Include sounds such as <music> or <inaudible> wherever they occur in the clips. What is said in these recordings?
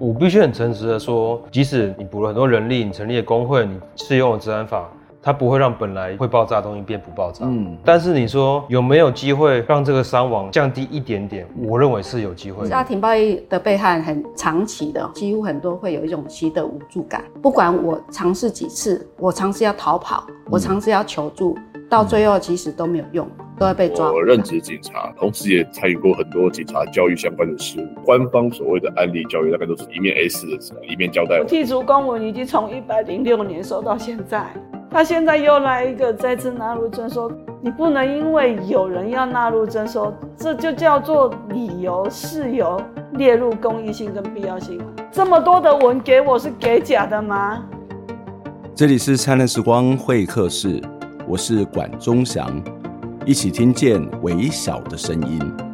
我必须很诚实的说，即使你补了很多人力，你成立了工会，你适用了治安法。它不会让本来会爆炸的东西变不爆炸。嗯，但是你说有没有机会让这个伤亡降低一点点？我认为是有机会的。家庭暴力的被害很长期的，几乎很多会有一种习得无助感。不管我尝试几次，我尝试要逃跑，我尝试要求助，嗯、到最后其实都没有用，都会被抓。我任职警察，同时也参与过很多警察教育相关的事务。官方所谓的案例教育，大概都是一面 A4 的纸，一面交代。剔除公文已经从一百零六年收到现在。他现在又来一个再次纳入征收，你不能因为有人要纳入征收，这就叫做理由事由列入公益性跟必要性。这么多的文给我是给假的吗？这里是灿烂时光会客室，我是管中祥，一起听见微小的声音。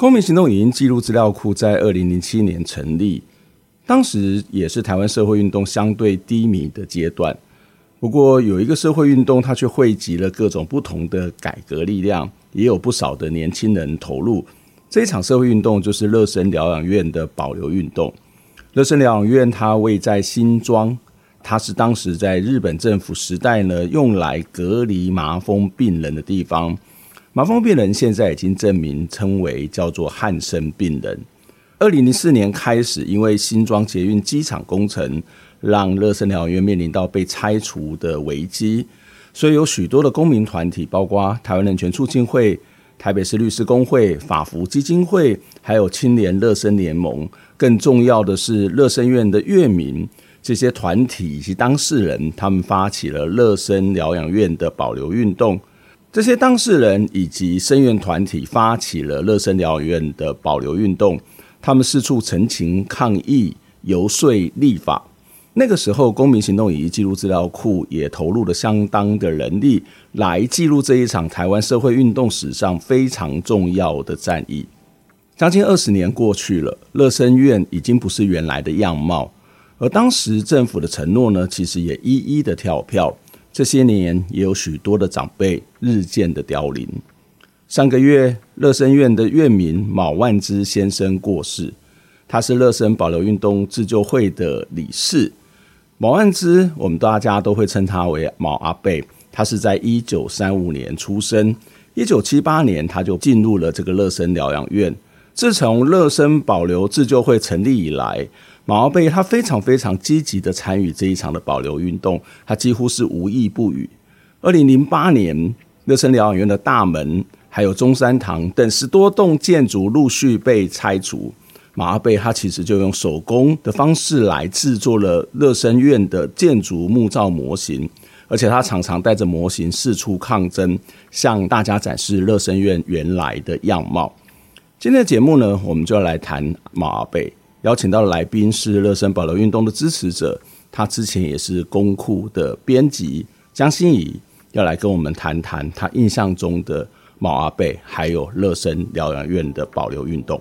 公民行动影音记录资料库在二零零七年成立，当时也是台湾社会运动相对低迷的阶段。不过有一个社会运动，它却汇集了各种不同的改革力量，也有不少的年轻人投入。这一场社会运动就是乐生疗养院的保留运动。乐生疗养院它位在新庄，它是当时在日本政府时代呢，用来隔离麻风病人的地方。麻风病人现在已经证明称为叫做汉生病人。二零零四年开始，因为新庄捷运机场工程，让乐生疗养院面临到被拆除的危机，所以有许多的公民团体，包括台湾人权促进会、台北市律师工会、法服基金会，还有青年乐生联盟，更重要的是乐生院的院民这些团体以及当事人，他们发起了乐生疗养院的保留运动。这些当事人以及声援团体发起了乐生疗养院的保留运动，他们四处陈情抗议、游说立法。那个时候，公民行动以及记录资料库也投入了相当的人力来记录这一场台湾社会运动史上非常重要的战役。将近二十年过去了，乐生院已经不是原来的样貌，而当时政府的承诺呢，其实也一一的跳票。这些年也有许多的长辈日渐的凋零。上个月，乐生院的院民毛万之先生过世，他是乐生保留运动自救会的理事。毛万之，我们大家都会称他为毛阿伯。他是在一九三五年出生，一九七八年他就进入了这个乐生疗养院。自从乐生保留自救会成立以来，毛阿贝他非常非常积极的参与这一场的保留运动，他几乎是无意不语。二零零八年，乐生疗养院的大门还有中山堂等十多栋建筑陆续被拆除，毛阿贝他其实就用手工的方式来制作了乐生院的建筑木造模型，而且他常常带着模型四处抗争，向大家展示乐生院原来的样貌。今天的节目呢，我们就要来谈毛阿贝。邀请到的来宾是乐生保留运动的支持者，他之前也是公库的编辑江欣怡，要来跟我们谈谈他印象中的毛阿贝，还有乐生疗养院的保留运动。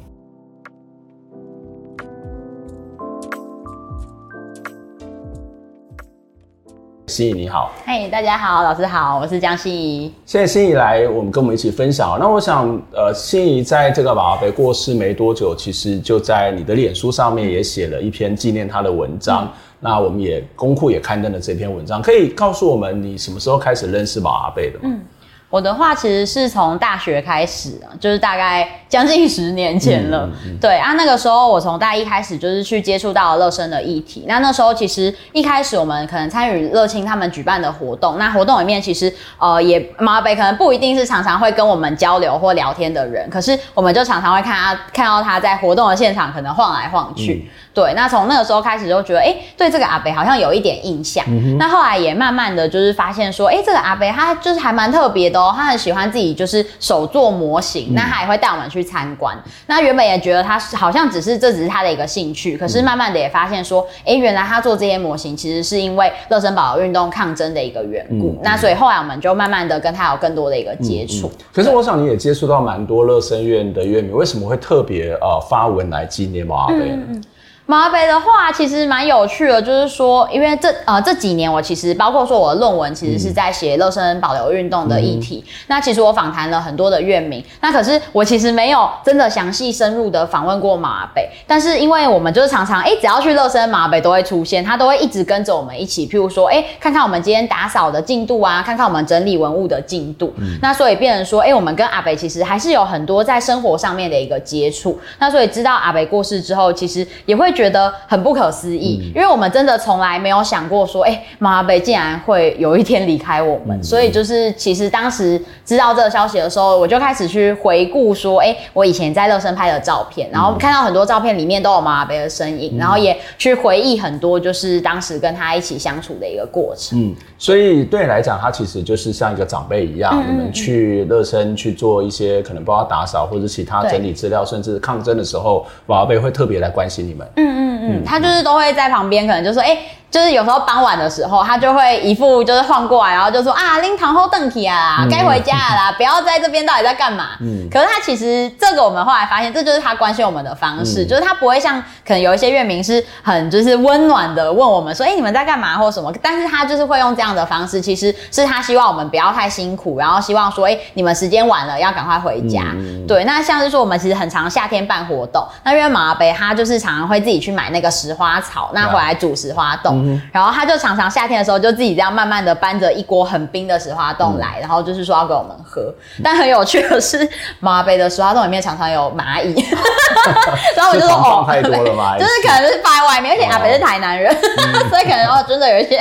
欣怡你好，嘿，hey, 大家好，老师好，我是江心怡。谢谢心怡来，我们跟我们一起分享。那我想，呃，心怡在这个马阿贝过世没多久，其实就在你的脸书上面也写了一篇纪念他的文章。嗯、那我们也公库也刊登了这篇文章，可以告诉我们你什么时候开始认识马阿贝的吗？嗯我的话其实是从大学开始啊，就是大概将近十年前了。嗯嗯、对啊，那个时候我从大一开始就是去接触到乐生的议题。那那时候其实一开始我们可能参与乐清他们举办的活动，那活动里面其实呃也毛阿伯可能不一定是常常会跟我们交流或聊天的人，可是我们就常常会看他看到他在活动的现场可能晃来晃去。嗯、对，那从那个时候开始就觉得，哎、欸，对这个阿北好像有一点印象。嗯、那后来也慢慢的就是发现说，哎、欸，这个阿北他就是还蛮特别的。他很喜欢自己就是手做模型，嗯、那他也会带我们去参观。那原本也觉得他好像只是这只是他的一个兴趣，可是慢慢的也发现说，哎、欸，原来他做这些模型其实是因为乐生保留运动抗争的一个缘故。嗯、那所以后来我们就慢慢的跟他有更多的一个接触。可是我想你也接触到蛮多乐生院的院民，为什么会特别呃发文来纪念毛阿伯呢？马北的话其实蛮有趣的，就是说，因为这呃这几年我其实包括说我的论文其实是在写乐生保留运动的议题。嗯、那其实我访谈了很多的院民，那可是我其实没有真的详细深入的访问过马北。但是因为我们就是常常哎、欸，只要去乐生马北都会出现，他都会一直跟着我们一起，譬如说哎、欸，看看我们今天打扫的进度啊，看看我们整理文物的进度。嗯、那所以变成说哎、欸，我们跟阿北其实还是有很多在生活上面的一个接触。那所以知道阿北过世之后，其实也会觉得很不可思议，嗯、因为我们真的从来没有想过说，哎、欸，马阿北竟然会有一天离开我们。嗯、所以就是，其实当时知道这个消息的时候，我就开始去回顾说，哎、欸，我以前在乐生拍的照片，然后看到很多照片里面都有马阿北的身影，嗯、然后也去回忆很多，就是当时跟他一起相处的一个过程。嗯，所以对你来讲，他其实就是像一个长辈一样，嗯、你们去乐生去做一些可能包括打扫或者其他整理资料，甚至抗争的时候，马阿北会特别来关心你们。嗯嗯嗯嗯，他就是都会在旁边，可能就说，哎、欸。就是有时候傍晚的时候，他就会一副就是晃过来，然后就说啊，拎糖后邓体啊，该回家了啦，不要在这边，到底在干嘛？嗯，可是他其实这个我们后来发现，这就是他关心我们的方式，嗯、就是他不会像可能有一些院民是很就是温暖的问我们说，哎、欸，你们在干嘛或什么？但是他就是会用这样的方式，其实是他希望我们不要太辛苦，然后希望说，哎、欸，你们时间晚了要赶快回家。嗯、对，那像是说我们其实很常夏天办活动，那因为马阿北他就是常常会自己去买那个石花草，那回来煮石花冻，嗯、然后他就。常常夏天的时候，就自己这样慢慢的搬着一锅很冰的石花冻来，嗯、然后就是说要给我们喝。但很有趣的是，马阿北的石花冻里面常常有蚂蚁，<laughs> 然后我就说哦，太多了蚂蚁，<laughs> 就是可能是放在外面，而且阿北是台南人，哦、<laughs> 所以可能哦，真的有一些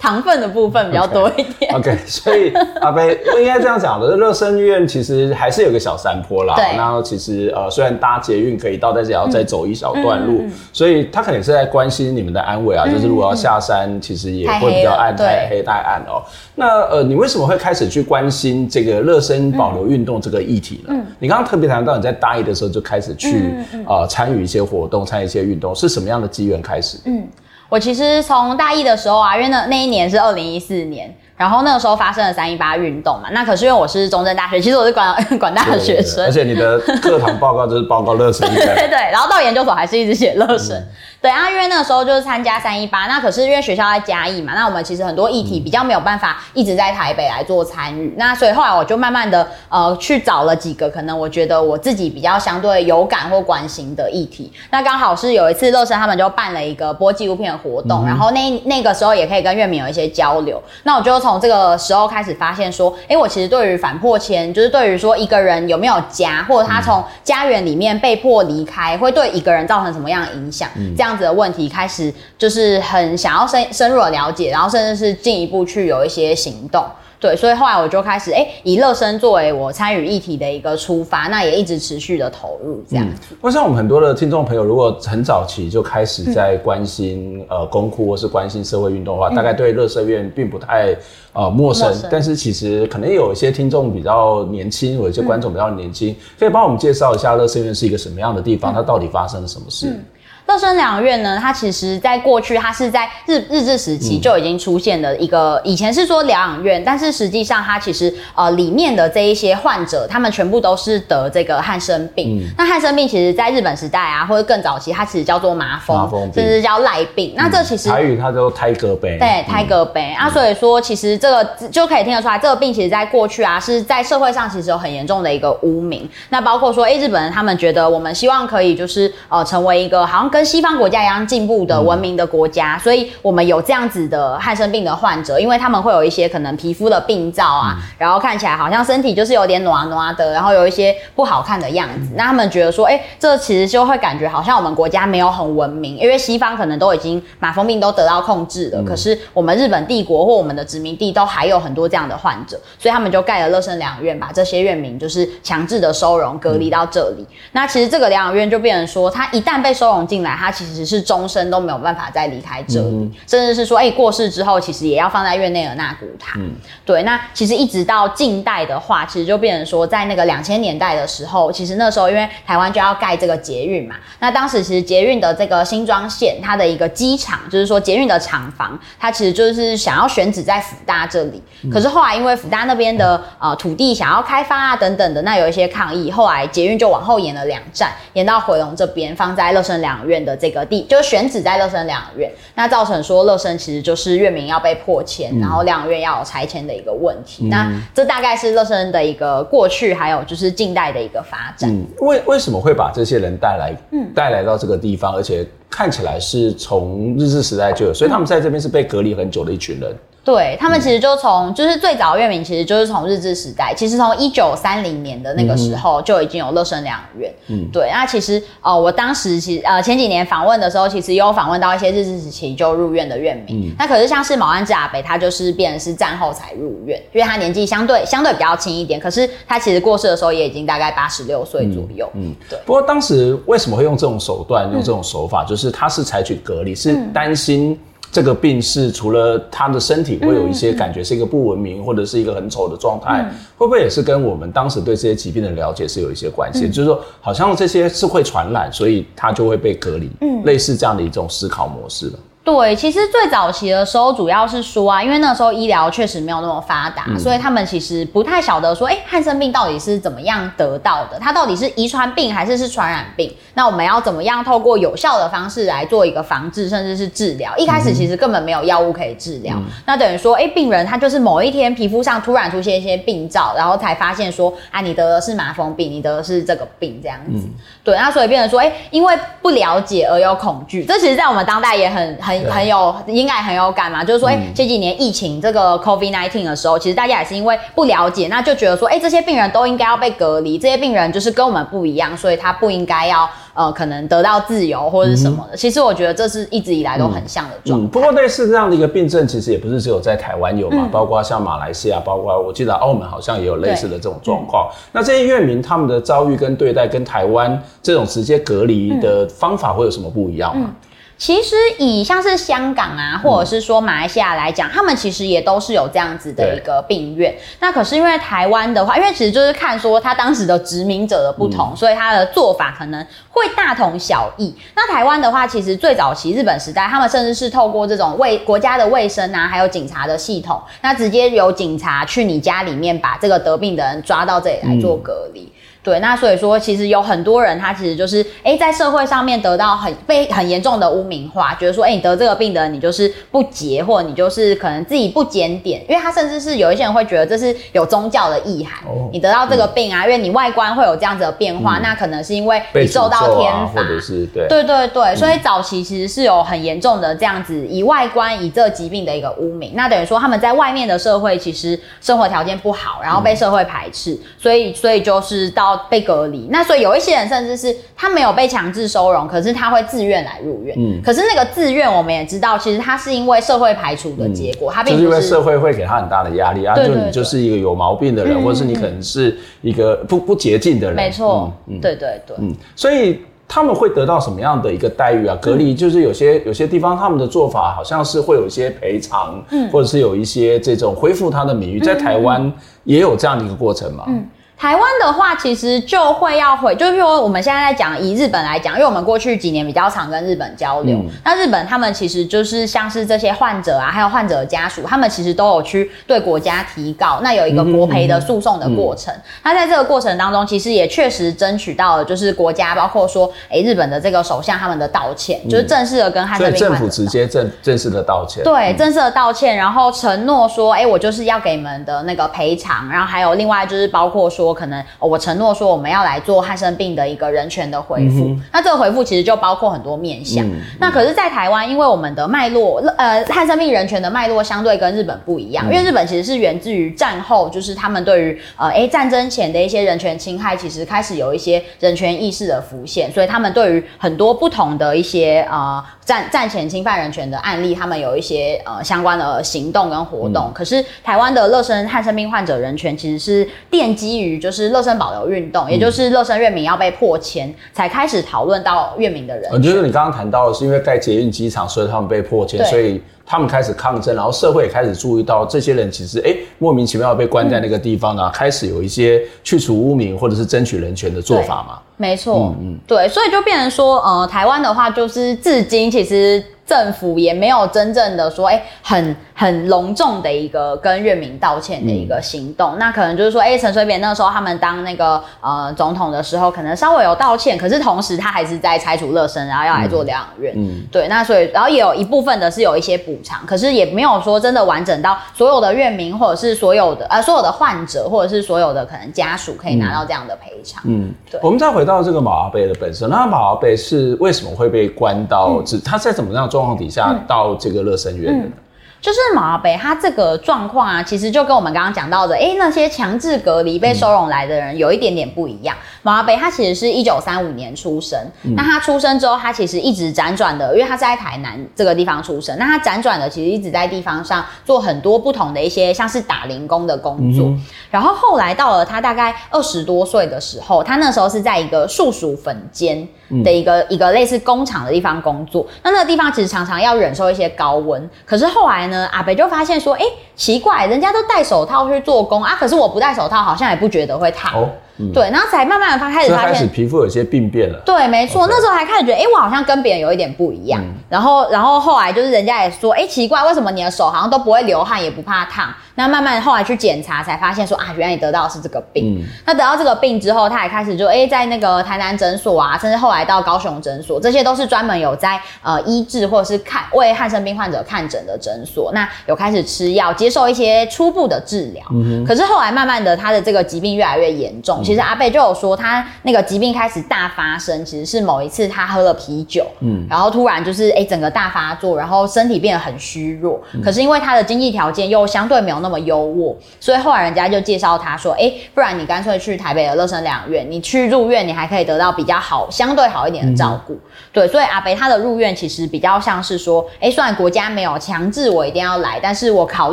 糖分的部分比较多一点。OK，, 所以阿北不应该这样讲的，乐生院其实还是有个小山坡啦。对，然后其实呃，虽然搭捷运可以到，但是也要再走一小段路，嗯、所以他肯定是在关心你们的安危啊。嗯、就是如果要下山，其实。也会比较暗，太黑太暗哦。那呃，你为什么会开始去关心这个热身保留运动这个议题呢？嗯，你刚刚特别谈到你在大一的时候就开始去、呃参与一些活动，参与一些运动，是什么样的机缘开始？嗯，我其实从大一的时候啊，因为那那一年是二零一四年。然后那个时候发生了三一八运动嘛，那可是因为我是中正大学，其实我是管 <laughs> 管大的学生，而且你的课堂报告就是报告乐生，对对对，然后到研究所还是一直写乐生，嗯、对啊，因为那个时候就是参加三一八，那可是因为学校在嘉义嘛，那我们其实很多议题比较没有办法一直在台北来做参与，嗯、那所以后来我就慢慢的呃去找了几个可能我觉得我自己比较相对有感或关心的议题，那刚好是有一次乐生他们就办了一个播纪录片的活动，嗯、然后那那个时候也可以跟月明有一些交流，那我就从这个时候。开始发现说，哎、欸，我其实对于反破迁，就是对于说一个人有没有家，或者他从家园里面被迫离开，会对一个人造成什么样的影响？嗯、这样子的问题开始就是很想要深深入的了解，然后甚至是进一步去有一些行动。对，所以后来我就开始哎，以乐生作为我参与议题的一个出发，那也一直持续的投入这样子。我想、我们很多的听众朋友，如果很早期就开始在关心、呃公库或是关心社会运动的话，大概对乐生院并不太呃陌生。但是其实可能有一些听众比较年轻，有一些观众比较年轻，可以帮我们介绍一下乐生院是一个什么样的地方？它到底发生了什么事？嗯乐生疗养院呢，它其实在过去，它是在日日治时期就已经出现的一个。嗯、以前是说疗养院，但是实际上它其实呃里面的这一些患者，他们全部都是得这个汉生病。嗯、那汉生病其实在日本时代啊，或者更早期，它其实叫做麻风，麻风甚至叫赖病。嗯、那这其实台语它叫胎格杯。对，胎格杯、嗯、啊，所以说其实这个就可以听得出来，这个病其实在过去啊是在社会上其实有很严重的一个污名。那包括说，哎、欸，日本人他们觉得我们希望可以就是呃成为一个好像跟西方国家一样。进步的文明的国家，嗯、所以我们有这样子的汉生病的患者，因为他们会有一些可能皮肤的病灶啊，嗯、然后看起来好像身体就是有点暖暖的，然后有一些不好看的样子。嗯、那他们觉得说，哎、欸，这其实就会感觉好像我们国家没有很文明，因为西方可能都已经马蜂病都得到控制了，嗯、可是我们日本帝国或我们的殖民地都还有很多这样的患者，所以他们就盖了乐生疗养院，把这些院民就是强制的收容隔离到这里。嗯、那其实这个疗养院就变成说，他一旦被收容进来，他其实是终身都没有办法再离开这里，嗯、甚至是说，哎、欸，过世之后，其实也要放在院内的那古塔。嗯、对，那其实一直到近代的话，其实就变成说，在那个两千年代的时候，其实那时候因为台湾就要盖这个捷运嘛，那当时其实捷运的这个新庄线，它的一个机场，就是说捷运的厂房，它其实就是想要选址在辅大这里。嗯、可是后来因为辅大那边的呃土地想要开发啊等等的，那有一些抗议，后来捷运就往后延了两站，延到回龙这边，放在乐生疗养院。院的这个地，就是选址在乐生疗养院，那造成说乐生其实就是院名要被迫迁，嗯、然后疗养院要有拆迁的一个问题。嗯、那这大概是乐生的一个过去，还有就是近代的一个发展。嗯、为为什么会把这些人带来，嗯，带来到这个地方，而且看起来是从日治时代就有，所以他们在这边是被隔离很久的一群人。对，他们其实就从就是最早的院名，其实就是从日治时代，其实从一九三零年的那个时候就已经有乐生疗养院。嗯，对。那其实呃，我当时其实呃前几年访问的时候，其实也有访问到一些日治时期就入院的院民。嗯。那可是像是毛安志阿北，他就是变成是战后才入院，因为他年纪相对相对比较轻一点，可是他其实过世的时候也已经大概八十六岁左右。嗯，嗯对。不过当时为什么会用这种手段，用这种手法，嗯、就是他是采取隔离，是担心。这个病是除了他的身体会有一些感觉是一个不文明或者是一个很丑的状态，会不会也是跟我们当时对这些疾病的了解是有一些关系？就是说，好像这些是会传染，所以他就会被隔离，类似这样的一种思考模式了。对，其实最早期的时候，主要是说啊，因为那时候医疗确实没有那么发达，嗯、所以他们其实不太晓得说，哎，汉生病到底是怎么样得到的？它到底是遗传病还是是传染病？那我们要怎么样透过有效的方式来做一个防治，甚至是治疗？一开始其实根本没有药物可以治疗，嗯、那等于说，哎，病人他就是某一天皮肤上突然出现一些病灶，然后才发现说，啊，你得的是麻风病，你得的是这个病这样子。嗯、对，那所以变成说，哎，因为不了解而有恐惧，这其实在我们当代也很很。很有应该很有感嘛，就是说，哎、欸，这几年疫情这个 COVID nineteen 的时候，其实大家也是因为不了解，那就觉得说，哎、欸，这些病人都应该要被隔离，这些病人就是跟我们不一样，所以他不应该要呃，可能得到自由或者是什么的。嗯、其实我觉得这是一直以来都很像的状态、嗯嗯。不过类似这样的一个病症，其实也不是只有在台湾有嘛，嗯、包括像马来西亚，包括我记得澳门好像也有类似的这种状况。嗯、那这些院民他们的遭遇跟对待，跟台湾这种直接隔离的方法会有什么不一样吗？嗯其实以像是香港啊，或者是说马来西亚来讲，嗯、他们其实也都是有这样子的一个病院。那可是因为台湾的话，因为其实就是看说他当时的殖民者的不同，嗯、所以他的做法可能会大同小异。那台湾的话，其实最早期日本时代，他们甚至是透过这种卫国家的卫生啊，还有警察的系统，那直接由警察去你家里面把这个得病的人抓到这里来做隔离。嗯对，那所以说，其实有很多人，他其实就是，哎，在社会上面得到很被很严重的污名化，觉得说，哎，你得这个病的，你就是不洁，或者你就是可能自己不检点，因为他甚至是有一些人会觉得这是有宗教的意涵，哦、你得到这个病啊，嗯、因为你外观会有这样子的变化，嗯、那可能是因为你受到天罚，啊、或者是对，对对对，所以早期其实是有很严重的这样子以外观以这疾病的一个污名，那等于说他们在外面的社会其实生活条件不好，然后被社会排斥，嗯、所以所以就是到。被隔离，那所以有一些人甚至是他没有被强制收容，可是他会自愿来入院。嗯，可是那个自愿，我们也知道，其实他是因为社会排除的结果，他并不是，就是因为社会会给他很大的压力啊，就你就是一个有毛病的人，或者是你可能是一个不不洁净的人。没错，嗯，对对对，嗯，所以他们会得到什么样的一个待遇啊？隔离就是有些有些地方他们的做法好像是会有一些赔偿，嗯，或者是有一些这种恢复他的名誉，在台湾也有这样的一个过程嘛？嗯。台湾的话，其实就会要回，就是说我们现在在讲以日本来讲，因为我们过去几年比较常跟日本交流，嗯、那日本他们其实就是像是这些患者啊，还有患者的家属，他们其实都有去对国家提告，那有一个国赔的诉讼的过程。嗯。嗯嗯、那在这个过程当中，其实也确实争取到了，就是国家包括说，哎、欸，日本的这个首相他们的道歉，嗯、就是正式的跟汉者政府直接正正式的道歉，对，正式的道歉，然后承诺说，哎、欸，我就是要给你们的那个赔偿，然后还有另外就是包括说可能我。承诺说我们要来做汉生病的一个人权的回复，嗯、那这个回复其实就包括很多面向。那可是，在台湾，因为我们的脉络，呃，汉生病人权的脉络相对跟日本不一样，嗯、因为日本其实是源自于战后，就是他们对于呃，哎，战争前的一些人权侵害，其实开始有一些人权意识的浮现，所以他们对于很多不同的一些呃战战前侵犯人权的案例，他们有一些呃相关的行动跟活动。嗯、可是台湾的乐生汉生病患者人权，其实是奠基于就是乐生保留运动，也就是乐生院名要被迫迁，才开始讨论到月名的人权。我觉得你刚刚谈到的是因为盖捷运机场，所以他们被迫迁，所以他们开始抗争，然后社会也开始注意到这些人其实哎、欸、莫名其妙被关在那个地方啊，嗯、开始有一些去除污名或者是争取人权的做法嘛。没错，嗯嗯，对，所以就变成说，呃，台湾的话就是至今其实。政府也没有真正的说，哎、欸，很很隆重的一个跟院民道歉的一个行动。嗯、那可能就是说，哎、欸，陈水扁那个时候他们当那个呃总统的时候，可能稍微有道歉，可是同时他还是在拆除乐生，然后要来做疗养院。嗯，对，那所以然后也有一部分的是有一些补偿，可是也没有说真的完整到所有的院民或者是所有的呃所有的患者或者是所有的可能家属可以拿到这样的赔偿。嗯，对。我们再回到这个马阿贝的本身，那马阿贝是为什么会被关到？嗯、他在怎么样状况底下到这个乐生院就是马阿北他这个状况啊，其实就跟我们刚刚讲到的，哎、欸，那些强制隔离被收容来的人有一点点不一样。马阿北他其实是一九三五年出生，嗯、那他出生之后，他其实一直辗转的，因为他是在台南这个地方出生，那他辗转的其实一直在地方上做很多不同的一些像是打零工的工作。嗯、然后后来到了他大概二十多岁的时候，他那时候是在一个树薯粉间的一个、嗯、一个类似工厂的地方工作。那那个地方其实常常要忍受一些高温，可是后来呢？阿北就发现说，哎、欸，奇怪，人家都戴手套去做工啊，可是我不戴手套，好像也不觉得会烫。哦嗯、对，然后才慢慢的发开始发现，开始皮肤有些病变了。对，没错.那时候还开始觉得，哎、欸，我好像跟别人有一点不一样。嗯、然后，然后后来就是人家也说，哎、欸，奇怪，为什么你的手好像都不会流汗，也不怕烫？那慢慢后来去检查，才发现说啊，原来你得到的是这个病。嗯、那得到这个病之后，他也开始就哎、欸，在那个台南诊所啊，甚至后来到高雄诊所，这些都是专门有在呃医治或者是看为汉生病患者看诊的诊所。那有开始吃药，接受一些初步的治疗。嗯、可是后来慢慢的，他的这个疾病越来越严重。嗯、其实阿贝就有说，他那个疾病开始大发生，其实是某一次他喝了啤酒，嗯，然后突然就是哎、欸，整个大发作，然后身体变得很虚弱。嗯、可是因为他的经济条件又相对没有那么优渥。所以后来人家就介绍他说：“哎、欸，不然你干脆去台北的乐生疗养院，你去入院，你还可以得到比较好、相对好一点的照顾。嗯”对，所以阿贝他的入院其实比较像是说：“哎、欸，虽然国家没有强制我一定要来，但是我考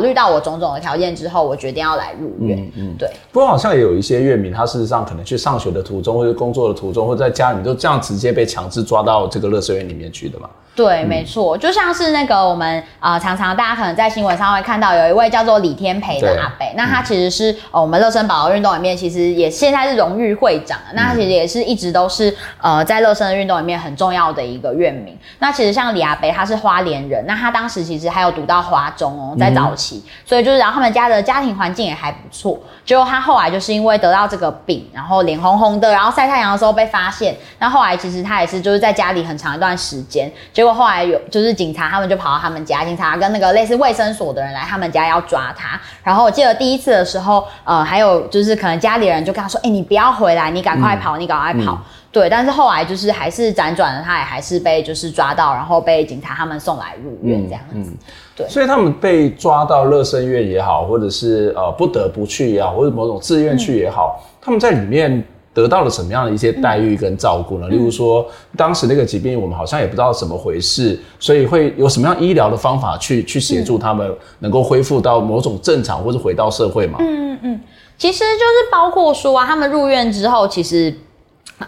虑到我种种的条件之后，我决定要来入院。嗯”嗯，对。不过好像也有一些院民，他上可能去上学的途中，或者工作的途中，或者在家里面，就这样直接被强制抓到这个乐色院里面去的嘛。对，没错，就像是那个我们啊、呃，常常大家可能在新闻上会看到有一位叫做李天培的阿伯，那他其实是、呃、我们乐生宝宝运动里面，其实也现在是荣誉会长，那他其实也是一直都是呃在乐生的运动里面很重要的一个院名。那其实像李阿伯，他是花莲人，那他当时其实还有读到华中哦，在早期，嗯、所以就是然后他们家的家庭环境也还不错。结果他后来就是因为得到这个病，然后脸红红的，然后晒太阳的时候被发现，那后来其实他也是就是在家里很长一段时间，就。结果后来有就是警察，他们就跑到他们家，警察跟那个类似卫生所的人来他们家要抓他。然后我记得第一次的时候，呃，还有就是可能家里人就跟他说：“哎、欸，你不要回来，你赶快跑，嗯、你赶快跑。嗯”对，但是后来就是还是辗转的，他也还是被就是抓到，然后被警察他们送来入院这样子。嗯嗯、对，所以他们被抓到乐生院也好，或者是呃不得不去也好，或者某种自愿去也好，嗯、他们在里面。得到了什么样的一些待遇跟照顾呢？嗯、例如说，当时那个疾病，我们好像也不知道怎么回事，所以会有什么样医疗的方法去去协助他们能够恢复到某种正常或者回到社会嘛？嗯嗯嗯，其实就是包括说啊，他们入院之后，其实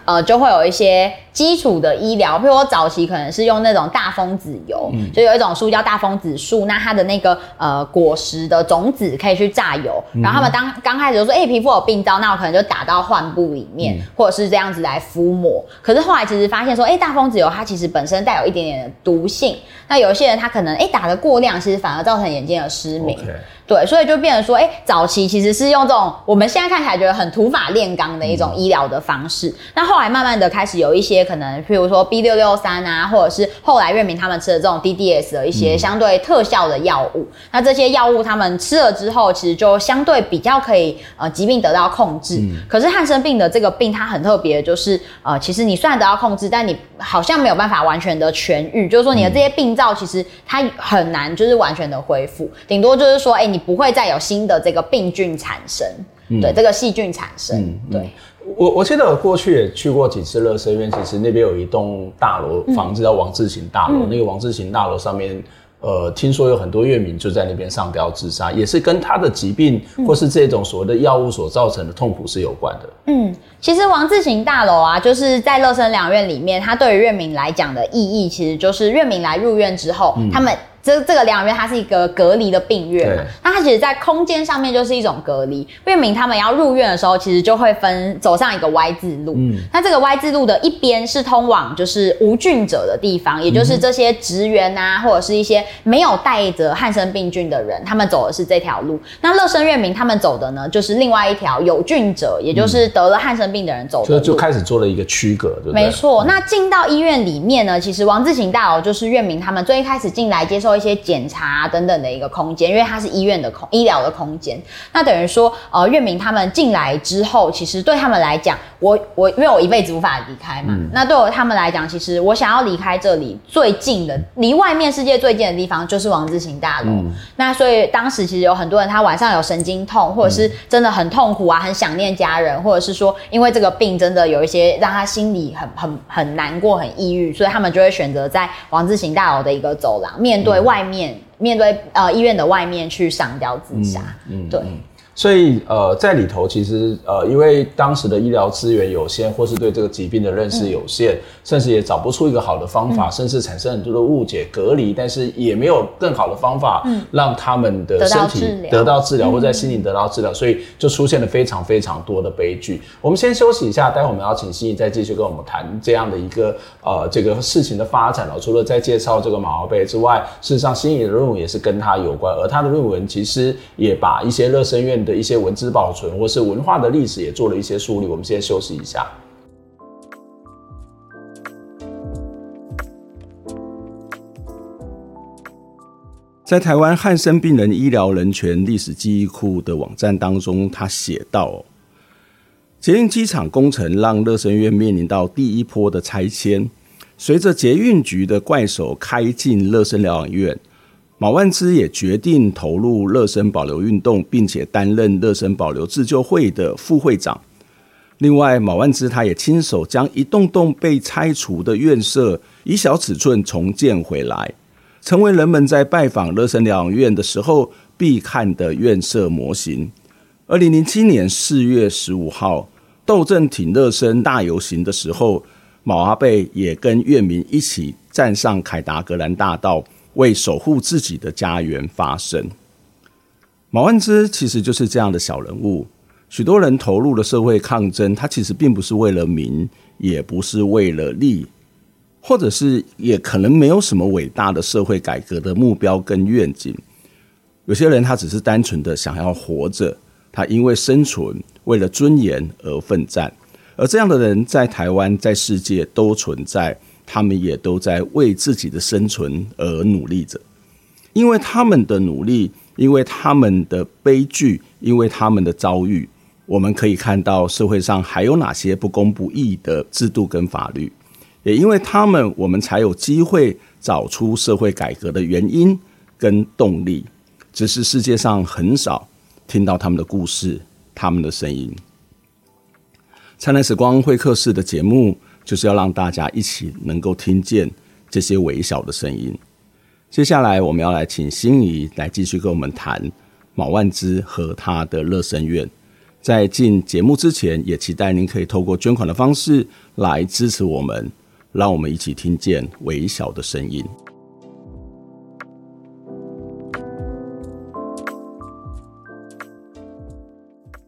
呃就会有一些。基础的医疗，譬如说早期可能是用那种大枫子油，嗯、就有一种树叫大枫子树，那它的那个呃果实的种子可以去榨油，嗯、然后他们当刚开始就说，哎、欸，皮肤有病灶，那我可能就打到患部里面，嗯、或者是这样子来敷抹。可是后来其实发现说，哎、欸，大枫子油它其实本身带有一点点的毒性，那有一些人他可能哎、欸、打的过量，其实反而造成眼睛的失明。Okay. 对，所以就变成说，哎、欸，早期其实是用这种我们现在看起来觉得很土法炼钢的一种医疗的方式，嗯、那后来慢慢的开始有一些。可能，譬如说 B 六六三啊，或者是后来月明他们吃的这种 DDS 的一些相对特效的药物，嗯、那这些药物他们吃了之后，其实就相对比较可以呃疾病得到控制。嗯、可是汉生病的这个病它很特别，就是呃其实你虽然得到控制，但你好像没有办法完全的痊愈，就是说你的这些病灶其实它很难就是完全的恢复，顶多就是说哎、欸、你不会再有新的这个病菌产生，嗯、对这个细菌产生，对。我我记得我过去也去过几次乐生院，其实那边有一栋大楼房子叫王志行大楼，嗯、那个王志行大楼上面，呃，听说有很多乐民就在那边上吊自杀，也是跟他的疾病或是这种所谓的药物所造成的痛苦是有关的。嗯，其实王志行大楼啊，就是在乐生两院里面，它对于乐民来讲的意义，其实就是乐民来入院之后，嗯、他们。这这个疗养院它是一个隔离的病院嘛，那它其实，在空间上面就是一种隔离。院民他们要入院的时候，其实就会分走上一个 Y 字路。嗯，那这个 Y 字路的一边是通往就是无菌者的地方，也就是这些职员啊，或者是一些没有带着汉生病菌的人，他们走的是这条路。那乐生院民他们走的呢，就是另外一条有菌者，也就是得了汉生病的人走的路。就就开始做了一个区隔，对不对？没错。那进到医院里面呢，其实王志行大佬就是院民他们最一开始进来接受一些检查等等的一个空间，因为它是医院的空医疗的空间。那等于说，呃，月明他们进来之后，其实对他们来讲，我我因为我一辈子无法离开嘛，嗯、那对我他们来讲，其实我想要离开这里最近的，离外面世界最近的地方就是王志行大楼。嗯、那所以当时其实有很多人，他晚上有神经痛，或者是真的很痛苦啊，很想念家人，或者是说因为这个病真的有一些让他心里很很很难过、很抑郁，所以他们就会选择在王志行大楼的一个走廊，面对外面，嗯、面对呃医院的外面去上吊自杀。嗯，嗯对。所以，呃，在里头其实，呃，因为当时的医疗资源有限，或是对这个疾病的认识有限，嗯、甚至也找不出一个好的方法，嗯、甚至产生很多的误解、隔离，但是也没有更好的方法，嗯让他们的身体得到治疗，或在心理得到治疗，所以就出现了非常非常多的悲剧。我们先休息一下，待会我们要请心怡再继续跟我们谈这样的一个呃这个事情的发展了。除了在介绍这个毛阿伯之外，事实上心怡的论文也是跟他有关，而他的论文其实也把一些热身院的一些文字保存或是文化的历史也做了一些梳理。我们先休息一下。在台湾汉生病人医疗人权历史记忆库的网站当中，他写道：捷运机场工程让乐生院面临到第一波的拆迁，随着捷运局的怪手开进乐生疗养院。马万之也决定投入乐生保留运动，并且担任乐生保留自救会的副会长。另外，马万之他也亲手将一栋栋被拆除的院舍以小尺寸重建回来，成为人们在拜访乐生疗养院的时候必看的院舍模型。二零零七年四月十五号，斗阵挺乐生大游行的时候，毛阿贝也跟院民一起站上凯达格兰大道。为守护自己的家园发声，马万之其实就是这样的小人物。许多人投入了社会抗争，他其实并不是为了名，也不是为了利，或者是也可能没有什么伟大的社会改革的目标跟愿景。有些人他只是单纯的想要活着，他因为生存，为了尊严而奋战。而这样的人在台湾，在世界都存在。他们也都在为自己的生存而努力着，因为他们的努力，因为他们的悲剧，因为他们的遭遇，我们可以看到社会上还有哪些不公不义的制度跟法律，也因为他们，我们才有机会找出社会改革的原因跟动力。只是世界上很少听到他们的故事，他们的声音。灿烂时光会客室的节目。就是要让大家一起能够听见这些微小的声音。接下来，我们要来请心怡来继续跟我们谈毛万之和他的乐生院。在进节目之前，也期待您可以透过捐款的方式来支持我们，让我们一起听见微小的声音。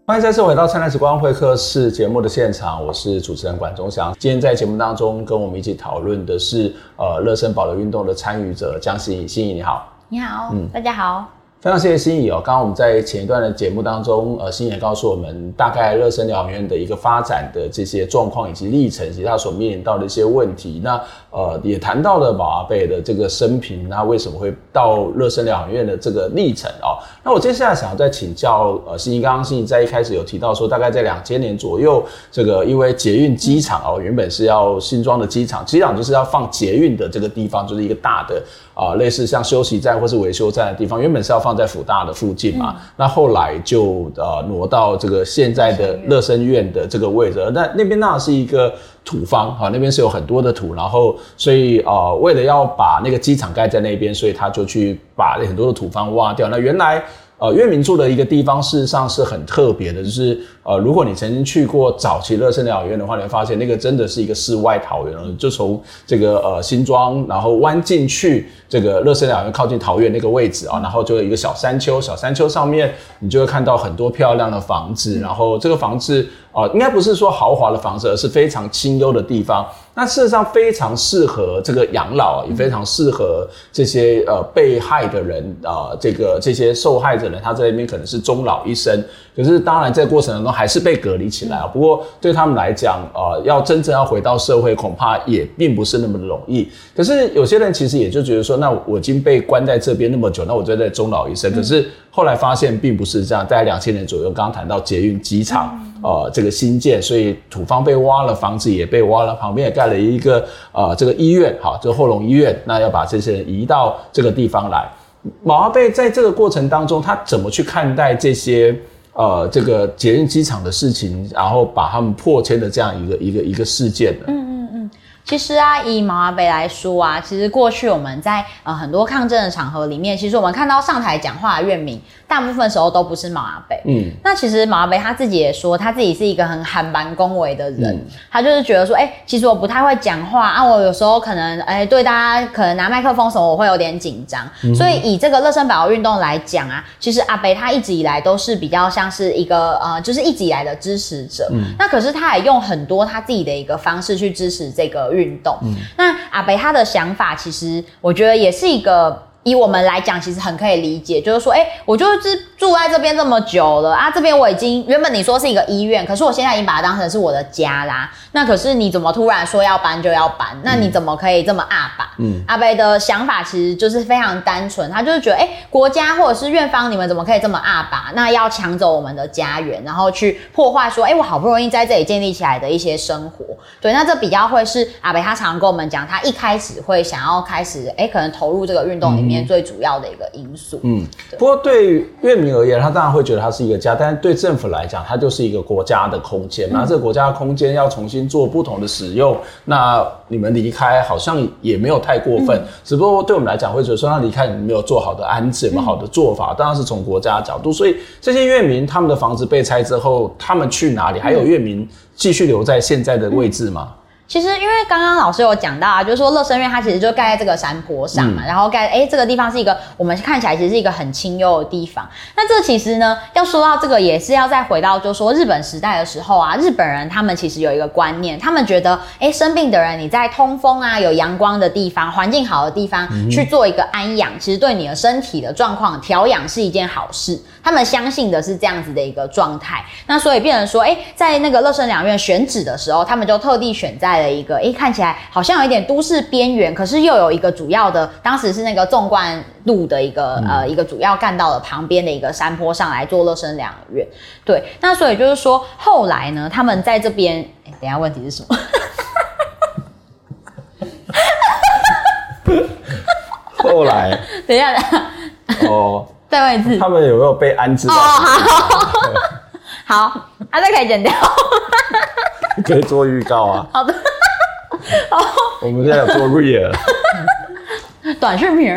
欢迎再次回到《灿烂时光会客室》节目的现场，我是主持人管中祥。今天在节目当中跟我们一起讨论的是，呃，热身保留运动的参与者江欣怡。欣怡你好，你好，嗯，大家好。非常谢谢心怡哦。刚刚我们在前一段的节目当中，呃，心怡也告诉我们大概乐生疗养院的一个发展的这些状况以及历程，以及他所面临到的一些问题。那呃，也谈到了毛阿贝的这个生平，那为什么会到乐生疗养院的这个历程哦？那我接下来想要再请教呃，心怡，刚刚心怡在一开始有提到说，大概在两千年左右，这个因为捷运机场哦，原本是要新装的机场，机场就是要放捷运的这个地方，就是一个大的。啊，类似像休息站或是维修站的地方，原本是要放在辅大的附近嘛，嗯、那后来就呃挪到这个现在的乐生院的这个位置。那那边那是一个土方啊，那边是有很多的土，然后所以啊、呃，为了要把那个机场盖在那边，所以他就去把很多的土方挖掉。那原来呃，月明住的一个地方，事实上是很特别的，就是呃，如果你曾经去过早期乐生疗养院的话，你会发现那个真的是一个世外桃源，就从这个呃新庄，然后弯进去这个乐生疗养院靠近桃园那个位置啊，然后就有一个小山丘，小山丘上面你就会看到很多漂亮的房子，然后这个房子啊、呃，应该不是说豪华的房子，而是非常清幽的地方。那事实上非常适合这个养老，也非常适合这些呃被害的人啊、呃，这个这些受害者呢，他在那边可能是终老一生。可是当然在过程当中还是被隔离起来啊。不过对他们来讲，呃，要真正要回到社会，恐怕也并不是那么容易。可是有些人其实也就觉得说，那我已经被关在这边那么久，那我就在终老一生。可是后来发现并不是这样，在两千年左右，刚刚谈到捷运机场，呃，这个新建，所以土方被挖了，房子也被挖了，旁边也盖了一个呃这个医院，好，这个后龙医院，那要把这些人移到这个地方来。毛阿贝在这个过程当中，他怎么去看待这些呃这个捷运机场的事情，然后把他们破迁的这样一个一个一个事件的？嗯嗯其实啊，以毛阿贝来说啊，其实过去我们在呃很多抗争的场合里面，其实我们看到上台讲话的院民，大部分时候都不是毛阿伯。嗯，那其实毛阿伯他自己也说，他自己是一个很罕蛮恭维的人，嗯、他就是觉得说，哎、欸，其实我不太会讲话啊，我有时候可能哎、欸、对大家可能拿麦克风什么，我会有点紧张。嗯、所以以这个乐生保留运动来讲啊，其实阿伯他一直以来都是比较像是一个呃，就是一直以来的支持者。嗯，那可是他也用很多他自己的一个方式去支持这个。运动，嗯，那阿伯他的想法，其实我觉得也是一个。以我们来讲，其实很可以理解，就是说，哎、欸，我就是住在这边这么久了啊，这边我已经原本你说是一个医院，可是我现在已经把它当成是我的家啦。那可是你怎么突然说要搬就要搬？那你怎么可以这么阿爸？嗯，阿伯的想法其实就是非常单纯，他就是觉得，哎、欸，国家或者是院方，你们怎么可以这么阿爸？那要抢走我们的家园，然后去破坏说，哎、欸，我好不容易在这里建立起来的一些生活。对，那这比较会是阿伯他常常跟我们讲，他一开始会想要开始，哎、欸，可能投入这个运动里面。最主要的一个因素。嗯，不过对于乐民而言，他当然会觉得它是一个家，但是对政府来讲，它就是一个国家的空间。那这个国家的空间要重新做不同的使用，那你们离开好像也没有太过分。只不过对我们来讲，会觉得说，那离开你们没有做好的安置，有没有好的做法？当然是从国家的角度。所以这些乐民他们的房子被拆之后，他们去哪里？还有乐民继续留在现在的位置吗？其实，因为刚刚老师有讲到啊，就是说乐生院它其实就盖在这个山坡上嘛，嗯、然后盖，哎，这个地方是一个我们看起来其实是一个很清幽的地方。那这其实呢，要说到这个，也是要再回到，就是说日本时代的时候啊，日本人他们其实有一个观念，他们觉得，哎，生病的人你在通风啊、有阳光的地方、环境好的地方去做一个安养，嗯、其实对你的身体的状况调养是一件好事。他们相信的是这样子的一个状态。那所以变成说，哎，在那个乐生两院选址的时候，他们就特地选在了一个，哎，看起来好像有一点都市边缘，可是又有一个主要的，当时是那个纵贯路的一个、嗯、呃一个主要干道的旁边的一个山坡上来做乐生疗养院。对，那所以就是说，后来呢，他们在这边，哎，等一下问题是什么？<laughs> 后来，等一下，等一下，哦，<laughs> 再问一次，他们有没有被安置到？哦，好，<laughs> 好，啊，这可以剪掉。<laughs> 可以做预告啊！好的，<laughs> 好，我们现在有做 real <laughs> 短视频，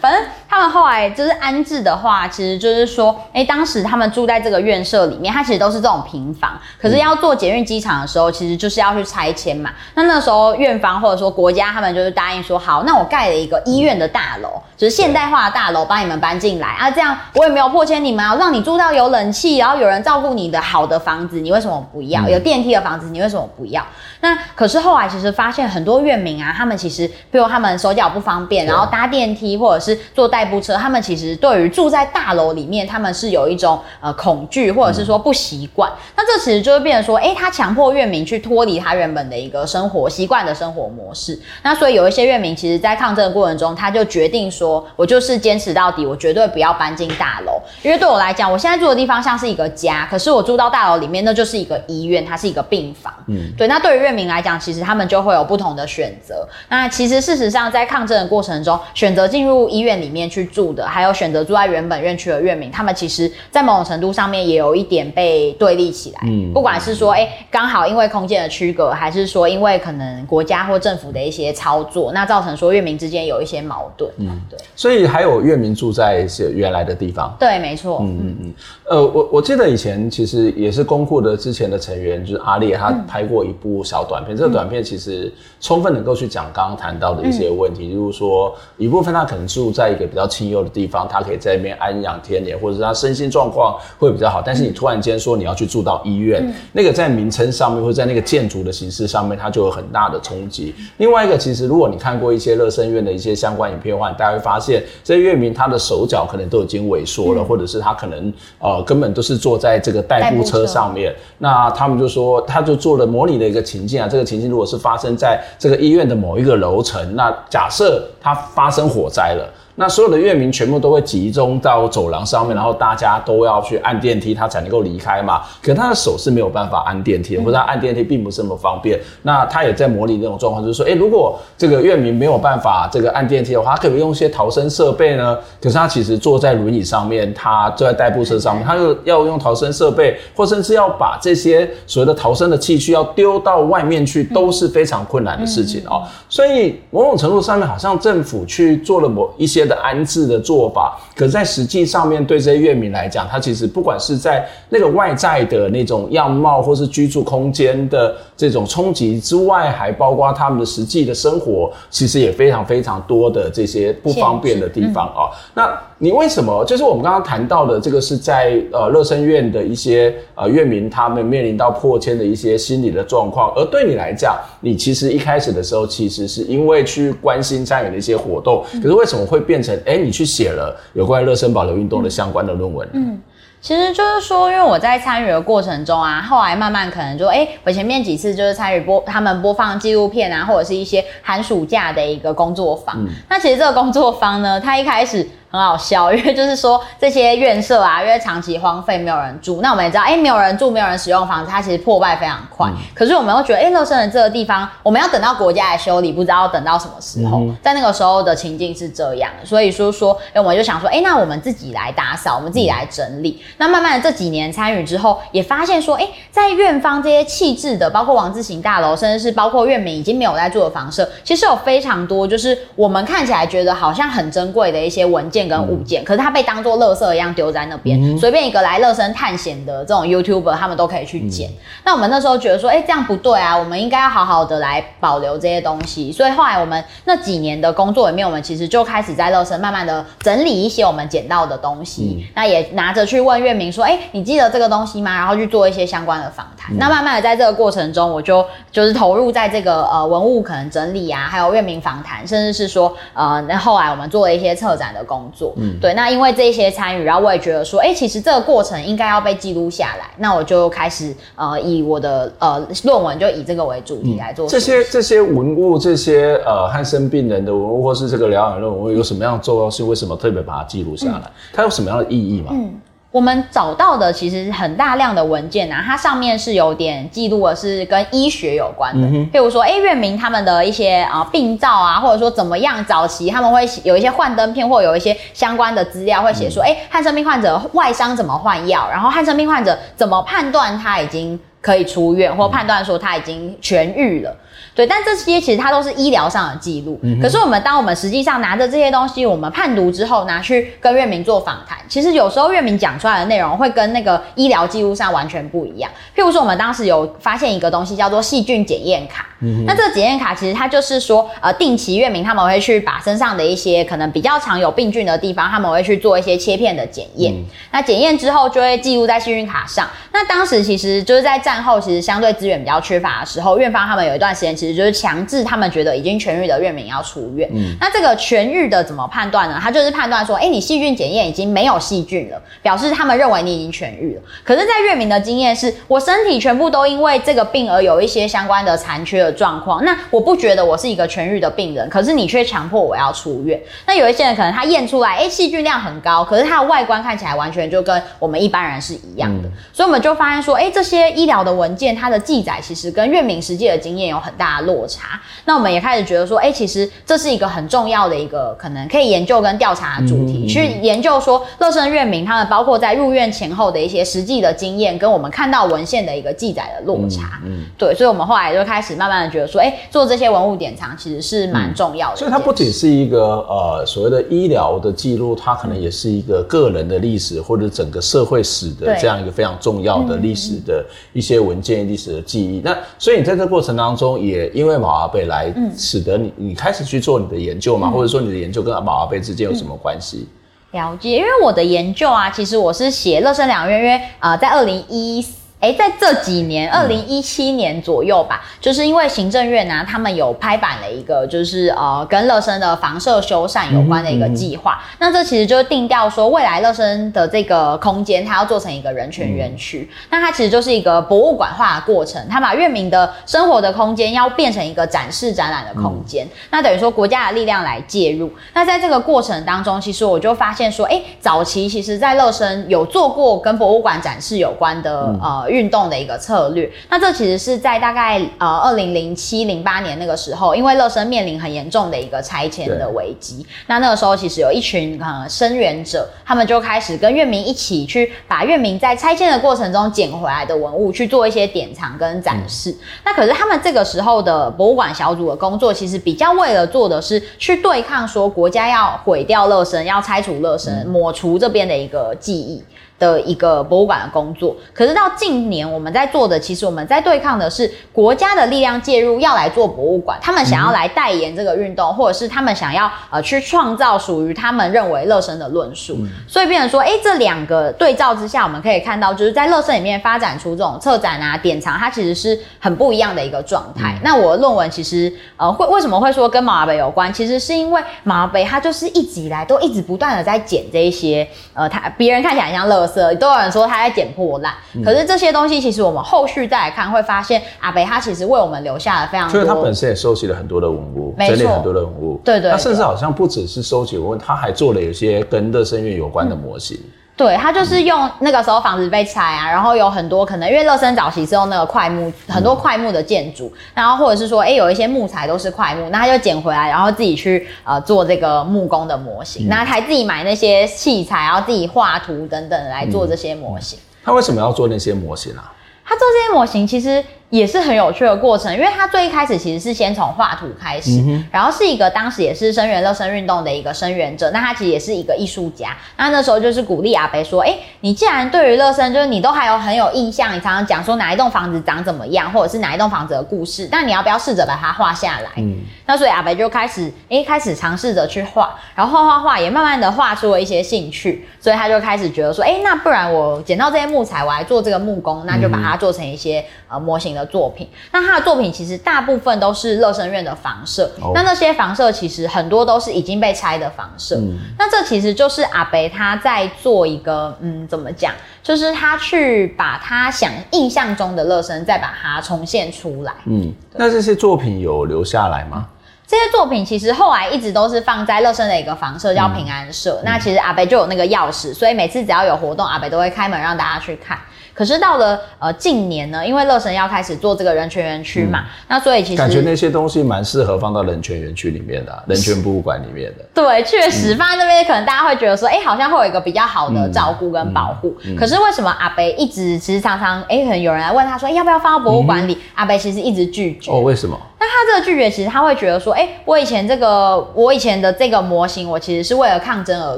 反正。他们后来就是安置的话，其实就是说，哎、欸，当时他们住在这个院舍里面，它其实都是这种平房。可是要做捷运机场的时候，其实就是要去拆迁嘛。那那时候院方或者说国家，他们就是答应说，好，那我盖了一个医院的大楼，就是现代化的大楼，帮你们搬进来啊。这样我也没有破迁你们啊，让你住到有冷气，然后有人照顾你的好的房子，你为什么不要？有电梯的房子，你为什么不要？那可是后来其实发现很多院民啊，他们其实比如他们手脚不方便，然后搭电梯或者是坐代步车，他们其实对于住在大楼里面，他们是有一种呃恐惧，或者是说不习惯。嗯、那这其实就会变成说，哎、欸，他强迫院民去脱离他原本的一个生活习惯的生活模式。那所以有一些院民，其实在抗争的过程中，他就决定说，我就是坚持到底，我绝对不要搬进大楼，因为对我来讲，我现在住的地方像是一个家，可是我住到大楼里面，那就是一个医院，它是一个病房。嗯，对。那对于院民来讲，其实他们就会有不同的选择。那其实事实上，在抗争的过程中，选择进入医院里面去住的，还有选择住在原本院区的院民，他们其实在某种程度上面也有一点被对立起来。嗯，不管是说，哎、欸，刚好因为空间的区隔，还是说因为可能国家或政府的一些操作，那造成说院民之间有一些矛盾。嗯，对。所以还有院民住在是原来的地方。对，没错。嗯嗯嗯。呃，我我记得以前其实也是公库的之前的成员，就是阿烈，他拍过一部小短片。嗯、这个短片其实充分能够去讲刚刚谈到的一些问题，就、嗯、是说一部分他可能住在一个比较清幽的地方，他可以在那边安养天年，或者是他身心状况会比较好。但是你突然间说你要去住到医院，嗯、那个在名称上面或者在那个建筑的形式上面，它就有很大的冲击。另外一个，其实如果你看过一些乐生院的一些相关影片的话，大家会发现这些院民他的手脚可能都已经萎缩了，嗯、或者是他可能呃根本都是坐在这个代步车上面。那他们就说，他就做了模拟的一个情境啊，这个情境如果是发生在这个医院的某一个楼层，那假设它发生火灾了。那所有的乐民全部都会集中到走廊上面，然后大家都要去按电梯，他才能够离开嘛。可他的手是没有办法按电梯的，或者他按电梯并不是那么方便。那他也在模拟这种状况，就是说，诶，如果这个乐民没有办法这个按电梯的话，他可不可以用一些逃生设备呢？可是他其实坐在轮椅上面，他坐在代步车上面，他又要用逃生设备，或甚至要把这些所谓的逃生的器具要丢到外面去，都是非常困难的事情哦。所以某种程度上面，好像政府去做了某一些。的安置的做法，可是在实际上面对这些乐民来讲，他其实不管是在那个外在的那种样貌，或是居住空间的这种冲击之外，还包括他们的实际的生活，其实也非常非常多的这些不方便的地方啊。那你为什么？就是我们刚刚谈到的这个，是在呃乐生院的一些呃乐民，他们面临到破迁的一些心理的状况，而对你来讲，你其实一开始的时候，其实是因为去关心参与的一些活动，可是为什么会变？变成哎，你去写了有关热身保留运动的相关的论文。嗯，其实就是说，因为我在参与的过程中啊，后来慢慢可能就哎，我前面几次就是参与播他们播放纪录片啊，或者是一些寒暑假的一个工作坊。嗯，那其实这个工作坊呢，它一开始。很好笑，<laughs> 因为就是说这些院舍啊，因为长期荒废，没有人住。那我们也知道，哎、欸，没有人住，没有人使用房子，它其实破败非常快。嗯、可是我们又觉得，哎、欸，乐生人这个地方，我们要等到国家来修理，不知道要等到什么时候。嗯、在那个时候的情境是这样，所以说说，哎、欸，我们就想说，哎、欸，那我们自己来打扫，我们自己来整理。嗯、那慢慢的这几年参与之后，也发现说，哎、欸，在院方这些气质的，包括王字型大楼，甚至是包括院民已经没有在住的房舍，其实有非常多，就是我们看起来觉得好像很珍贵的一些文件跟物件，嗯、可是。它被当做垃圾一样丢在那边，随、嗯、便一个来乐生探险的这种 YouTuber，他们都可以去捡。嗯、那我们那时候觉得说，哎、欸，这样不对啊，我们应该要好好的来保留这些东西。所以后来我们那几年的工作里面，我们其实就开始在乐生慢慢的整理一些我们捡到的东西，嗯、那也拿着去问月明说，哎、欸，你记得这个东西吗？然后去做一些相关的访谈。嗯、那慢慢的在这个过程中，我就就是投入在这个呃文物可能整理啊，还有月明访谈，甚至是说呃，那后来我们做了一些策展的工作。嗯，对，那。因为这些参与，然后我也觉得说，哎，其实这个过程应该要被记录下来。那我就开始呃，以我的呃论文就以这个为主题来做、嗯。这些这些文物，这些呃汉生病人的文物，或是这个疗养论文，有什么样的重要性？为什么特别把它记录下来？嗯、它有什么样的意义吗？嗯我们找到的其实很大量的文件啊，它上面是有点记录的是跟医学有关的，譬如说，哎，月明他们的一些啊病灶啊，或者说怎么样早期他们会有一些幻灯片，或有一些相关的资料会写说，哎，汉生病患者外伤怎么换药，然后汉生病患者怎么判断他已经可以出院，或判断说他已经痊愈了。对，但这些其实它都是医疗上的记录。嗯、可是我们当我们实际上拿着这些东西，我们判读之后拿去跟院民做访谈，其实有时候院民讲出来的内容会跟那个医疗记录上完全不一样。譬如说，我们当时有发现一个东西叫做细菌检验卡。嗯、那这个检验卡其实它就是说，呃，定期院民他们会去把身上的一些可能比较常有病菌的地方，他们会去做一些切片的检验。嗯、那检验之后就会记录在细菌卡上。那当时其实就是在战后，其实相对资源比较缺乏的时候，院方他们有一段时间。其实就是强制他们觉得已经痊愈的院民要出院。嗯，那这个痊愈的怎么判断呢？他就是判断说，哎、欸，你细菌检验已经没有细菌了，表示他们认为你已经痊愈了。可是，在院民的经验是，我身体全部都因为这个病而有一些相关的残缺的状况。那我不觉得我是一个痊愈的病人，可是你却强迫我要出院。那有一些人可能他验出来，哎、欸，细菌量很高，可是他的外观看起来完全就跟我们一般人是一样的。嗯、所以我们就发现说，哎、欸，这些医疗的文件，它的记载其实跟月明实际的经验有很大的落差。那我们也开始觉得说，哎、欸，其实这是一个很重要的一个可能可以研究跟调查的主题，去研究说乐生月明他们包括在入院前后的一些实际的经验，跟我们看到文献的一个记载的落差。嗯，嗯，对，所以我们后来就开始慢慢的觉得说，哎、欸，做这些文物典藏其实是蛮重要的、嗯。所以它不仅是一个呃所谓的医疗的记录，它可能也是一个个人的历史或者整个社会史的这样一个非常重要的历史的一些文件、历史的记忆。那所以你在这过程当中，也因为马阿贝来，使得你你开始去做你的研究嘛，或者说你的研究跟马阿贝之间有什么关系？了解，因为我的研究啊，其实我是写乐生两院，因为呃，在二零一。哎，在这几年，二零一七年左右吧，嗯、就是因为行政院呢、啊，他们有拍板了一个，就是呃，跟乐生的房舍修缮有关的一个计划。嗯嗯、那这其实就是定调说，未来乐生的这个空间，它要做成一个人权园区。嗯、那它其实就是一个博物馆化的过程，它把月民的生活的空间要变成一个展示展览的空间。嗯、那等于说国家的力量来介入。那在这个过程当中，其实我就发现说，哎，早期其实在乐生有做过跟博物馆展示有关的、嗯、呃。运动的一个策略，那这其实是在大概呃二零零七零八年那个时候，因为乐生面临很严重的一个拆迁的危机，那那个时候其实有一群呃声援者，他们就开始跟乐民一起去把乐民在拆迁的过程中捡回来的文物去做一些典藏跟展示。嗯、那可是他们这个时候的博物馆小组的工作，其实比较为了做的是去对抗说国家要毁掉乐生，要拆除乐生，嗯、抹除这边的一个记忆。的一个博物馆的工作，可是到近年我们在做的，其实我们在对抗的是国家的力量介入，要来做博物馆，他们想要来代言这个运动，或者是他们想要呃去创造属于他们认为乐生的论述，嗯、所以变成说，哎，这两个对照之下，我们可以看到，就是在乐生里面发展出这种策展啊、典藏，它其实是很不一样的一个状态。嗯、那我的论文其实呃会为什么会说跟马阿伯有关？其实是因为马阿伯他就是一直以来都一直不断的在捡这一些呃他别人看起来很像乐。都有人说他在捡破烂，嗯、可是这些东西其实我们后续再来看，会发现阿北他其实为我们留下了非常多，所以他本身也收集了很多的文物，整理很多的文物，对，对对，他甚至好像不只是收集文物，他还做了有些跟乐生院有关的模型。嗯对，他就是用那个时候房子被拆啊，然后有很多可能因为乐生早期是用那个块木，很多块木的建筑，然后或者是说，哎，有一些木材都是块木，那他就捡回来，然后自己去呃做这个木工的模型，那还自己买那些器材，然后自己画图等等来做这些模型。他为什么要做那些模型啊？他做这些模型其实。也是很有趣的过程，因为他最一开始其实是先从画图开始，嗯、然后是一个当时也是声援乐生运动的一个声援者，那他其实也是一个艺术家，那那时候就是鼓励阿北说，哎、欸，你既然对于乐生就是你都还有很有印象，你常常讲说哪一栋房子长怎么样，或者是哪一栋房子的故事，那你要不要试着把它画下来？嗯，那所以阿北就开始，哎、欸，开始尝试着去画，然后画画画也慢慢的画出了一些兴趣，所以他就开始觉得说，哎、欸，那不然我捡到这些木材，我来做这个木工，那就把它做成一些呃模型的作品，那。他的作品其实大部分都是乐生院的房舍，哦、那那些房舍其实很多都是已经被拆的房舍。嗯、那这其实就是阿北他在做一个，嗯，怎么讲？就是他去把他想印象中的乐生再把它重现出来。嗯，那这些作品有留下来吗？这些作品其实后来一直都是放在乐生的一个房舍，叫平安社。嗯、那其实阿北就有那个钥匙，所以每次只要有活动，阿北都会开门让大家去看。可是到了呃近年呢，因为乐神要开始做这个人权园区嘛，嗯、那所以其实感觉那些东西蛮适合放到人权园区里面的、啊，人权博物馆里面的。对，确实、嗯、放在那边，可能大家会觉得说，哎、欸，好像会有一个比较好的照顾跟保护。可是为什么阿北一直其实常常，哎、欸，可能有人来问他说，欸、要不要放到博物馆里？嗯、阿北其实一直拒绝。哦，为什么？那他这个拒绝，其实他会觉得说，哎、欸，我以前这个，我以前的这个模型，我其实是为了抗争而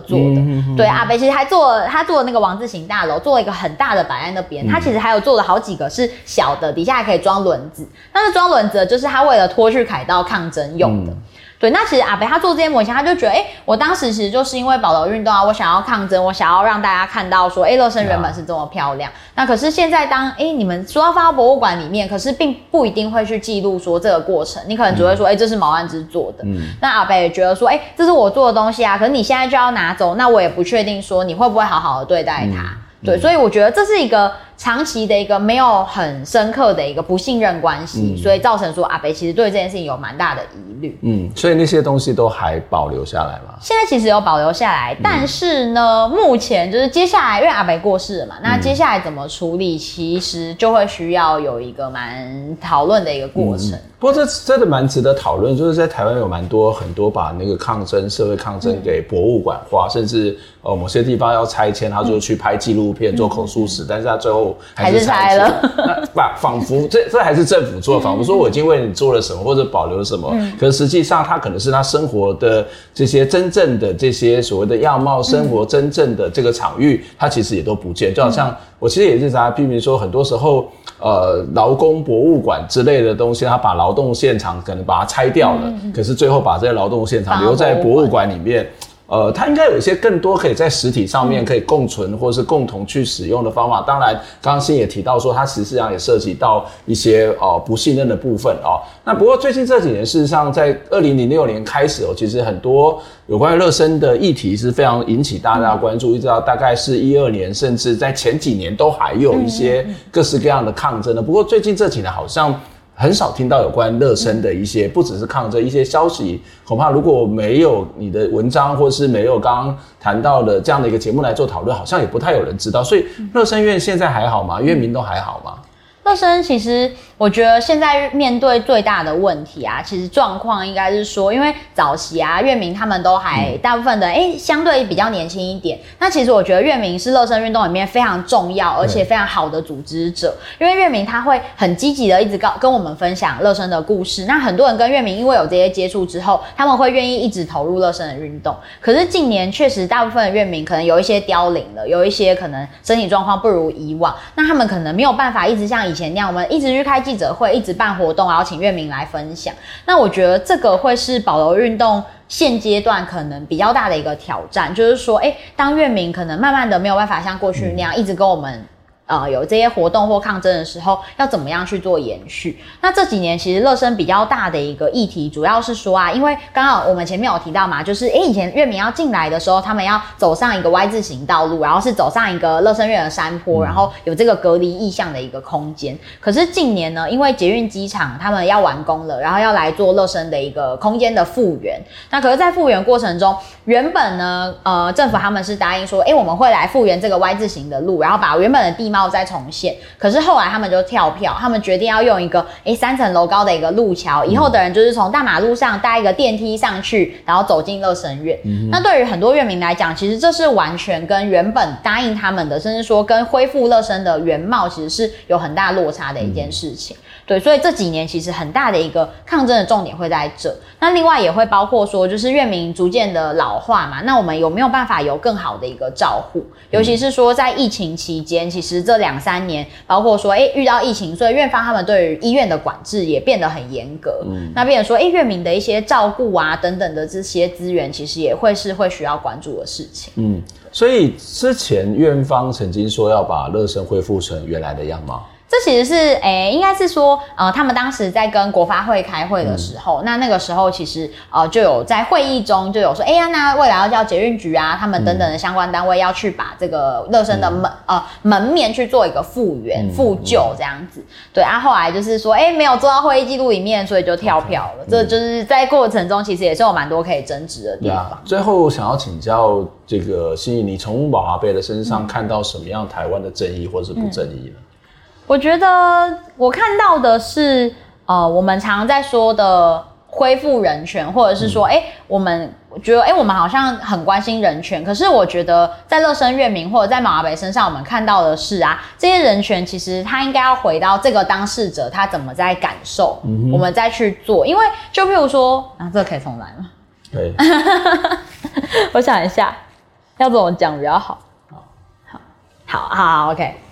做的。对，阿北其实还做了，他做了那个王字形大楼，做了一个很大的摆在那边。嗯、他其实还有做了好几个是小的，底下还可以装轮子。但是装轮子的就是他为了拖去凯道抗争用的。嗯对，那其实阿北他做这些模型，他就觉得，哎，我当时其实就是因为保留运动啊，我想要抗争，我想要让大家看到说，哎，乐生原本是这么漂亮。啊、那可是现在当，哎，你们说要放到博物馆里面，可是并不一定会去记录说这个过程，你可能只会说，哎、嗯，这是毛安之做的。嗯。那阿北也觉得说，哎，这是我做的东西啊，可是你现在就要拿走，那我也不确定说你会不会好好的对待它。嗯、对，所以我觉得这是一个长期的一个没有很深刻的一个不信任关系，嗯、所以造成说阿北其实对这件事情有蛮大的疑虑。嗯，所以那些东西都还保留下来吗？现在其实有保留下来，但是呢，嗯、目前就是接下来因为阿北过世了嘛，那接下来怎么处理，其实就会需要有一个蛮讨论的一个过程。嗯不过这真的蛮值得讨论，就是在台湾有蛮多很多把那个抗争、社会抗争给博物馆化，嗯、甚至呃某些地方要拆迁，他就去拍纪录片、嗯、做口述史，但是他最后还是拆了。那仿佛这这还是政府做，仿佛说我已经为你做了什么或者保留了什么，嗯、可是实际上他可能是他生活的这些真正的这些所谓的样貌、生活真正的这个场域，他其实也都不见，就好像我其实也是在批评说，很多时候。呃，劳工博物馆之类的东西，他把劳动现场可能把它拆掉了，嗯、可是最后把这些劳动现场留在博物馆里面。呃，它应该有一些更多可以在实体上面可以共存或是共同去使用的方法。当然，刚刚新也提到说，它实际上也涉及到一些呃不信任的部分哦。那不过最近这几年，事实上在二零零六年开始哦，其实很多有关于热身的议题是非常引起大家的关注，一直到大概是一二年，甚至在前几年都还有一些各式各样的抗争的。不过最近这几年好像。很少听到有关乐生的一些，不只是抗争一些消息，恐怕如果没有你的文章，或是没有刚刚谈到的这样的一个节目来做讨论，好像也不太有人知道。所以乐生院现在还好吗？院民都还好吗？乐生其实。我觉得现在面对最大的问题啊，其实状况应该是说，因为早期啊，月明他们都还大部分的哎、欸，相对比较年轻一点。那其实我觉得月明是乐生运动里面非常重要而且非常好的组织者，因为月明他会很积极的一直告跟我们分享乐生的故事。那很多人跟月明因为有这些接触之后，他们会愿意一直投入乐生的运动。可是近年确实大部分的月明可能有一些凋零了，有一些可能身体状况不如以往，那他们可能没有办法一直像以前那样，我们一直去开记者会，一直办活动，然后请月明来分享。那我觉得这个会是保留运动现阶段可能比较大的一个挑战，就是说，诶，当月明可能慢慢的没有办法像过去那样一直跟我们。呃，有这些活动或抗争的时候，要怎么样去做延续？那这几年其实乐生比较大的一个议题，主要是说啊，因为刚好我们前面有提到嘛，就是诶，以前院民要进来的时候，他们要走上一个 Y 字形道路，然后是走上一个乐生院的山坡，然后有这个隔离意向的一个空间。可是近年呢，因为捷运机场他们要完工了，然后要来做乐生的一个空间的复原。那可是，在复原过程中，原本呢，呃，政府他们是答应说，诶，我们会来复原这个 Y 字形的路，然后把原本的地貌。然后再重现，可是后来他们就跳票，他们决定要用一个诶三层楼高的一个路桥，以后的人就是从大马路上搭一个电梯上去，然后走进乐神院。嗯、那对于很多院民来讲，其实这是完全跟原本答应他们的，甚至说跟恢复乐生的原貌，其实是有很大落差的一件事情。嗯对，所以这几年其实很大的一个抗争的重点会在这。那另外也会包括说，就是院民逐渐的老化嘛，那我们有没有办法有更好的一个照护？尤其是说在疫情期间，其实这两三年，包括说，哎，遇到疫情，所以院方他们对于医院的管制也变得很严格。嗯，那变成说，哎，院民的一些照顾啊等等的这些资源，其实也会是会需要关注的事情。嗯，所以之前院方曾经说要把乐生恢复成原来的样貌。这其实是诶、欸，应该是说，呃，他们当时在跟国发会开会的时候，嗯、那那个时候其实呃就有在会议中就有说，哎、欸、呀，那未来要叫捷运局啊，他们等等的相关单位要去把这个乐生的门、嗯、呃门面去做一个复原、复旧这样子。对啊，后来就是说，哎、欸，没有做到会议记录里面，所以就跳票了。嗯、这就是在过程中其实也是有蛮多可以争执的地方。啊、最后想要请教这个欣仪，你从马华贝的身上看到什么样台湾的正义或是不正义呢？嗯我觉得我看到的是，呃，我们常常在说的恢复人权，或者是说，哎、嗯欸，我们觉得，哎、欸，我们好像很关心人权。可是我觉得，在乐生月明或者在马阿伯身上，我们看到的是啊，这些人权其实他应该要回到这个当事者他怎么在感受，嗯、我们再去做。因为就譬如说，啊，这个可以重来吗？对。<laughs> 我想一下，要怎么讲比较好？好，好，好，好，OK。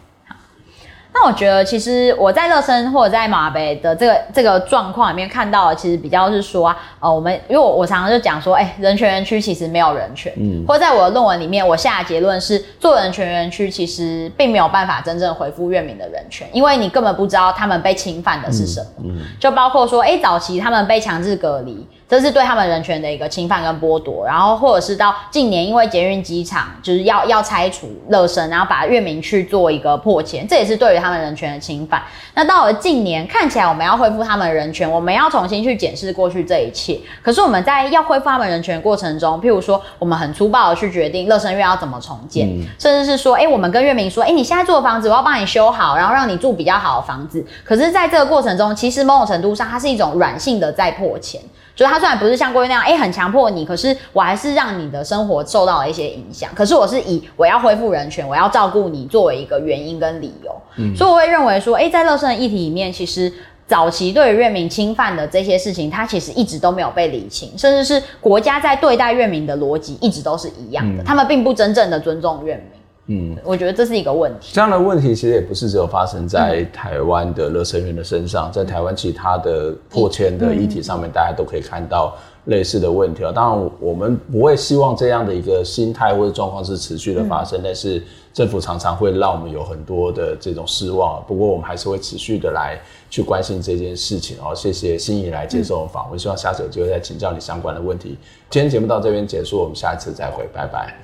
那我觉得，其实我在乐生或者在马北的这个这个状况里面看到的，其实比较是说啊，呃，我们因为我我常常就讲说，哎、欸，人权园区其实没有人权，嗯，或者在我的论文里面，我下的结论是，做人权园区其实并没有办法真正恢复院民的人权，因为你根本不知道他们被侵犯的是什么，嗯，嗯就包括说，哎、欸，早期他们被强制隔离。这是对他们人权的一个侵犯跟剥夺。然后或者是到近年，因为捷运机场就是要要拆除乐生，然后把月明去做一个破迁，这也是对于他们人权的侵犯。那到了近年，看起来我们要恢复他们的人权，我们要重新去检视过去这一切。可是我们在要恢复他们人权的过程中，譬如说，我们很粗暴的去决定乐生院要怎么重建，嗯、甚至是说，哎、欸，我们跟月明说，哎、欸，你现在住的房子，我要帮你修好，然后让你住比较好的房子。可是，在这个过程中，其实某种程度上，它是一种软性的在破迁。就是他虽然不是像过去那样，哎、欸，很强迫你，可是我还是让你的生活受到了一些影响。可是我是以我要恢复人权，我要照顾你作为一个原因跟理由。嗯，所以我会认为说，哎、欸，在乐生的议题里面，其实早期对于月明侵犯的这些事情，他其实一直都没有被理清，甚至是国家在对待月明的逻辑一直都是一样的，嗯、他们并不真正的尊重月明。嗯，我觉得这是一个问题。这样的问题其实也不是只有发生在台湾的乐生院的身上，嗯、在台湾其他的破千的议题上面，大家都可以看到类似的问题啊。当然，我们不会希望这样的一个心态或者状况是持续的发生，嗯、但是政府常常会让我们有很多的这种失望。不过，我们还是会持续的来去关心这件事情。然后，谢谢心怡来接受我们访问，嗯、希望下次有机会再请教你相关的问题。今天节目到这边结束，我们下一次再会，拜拜。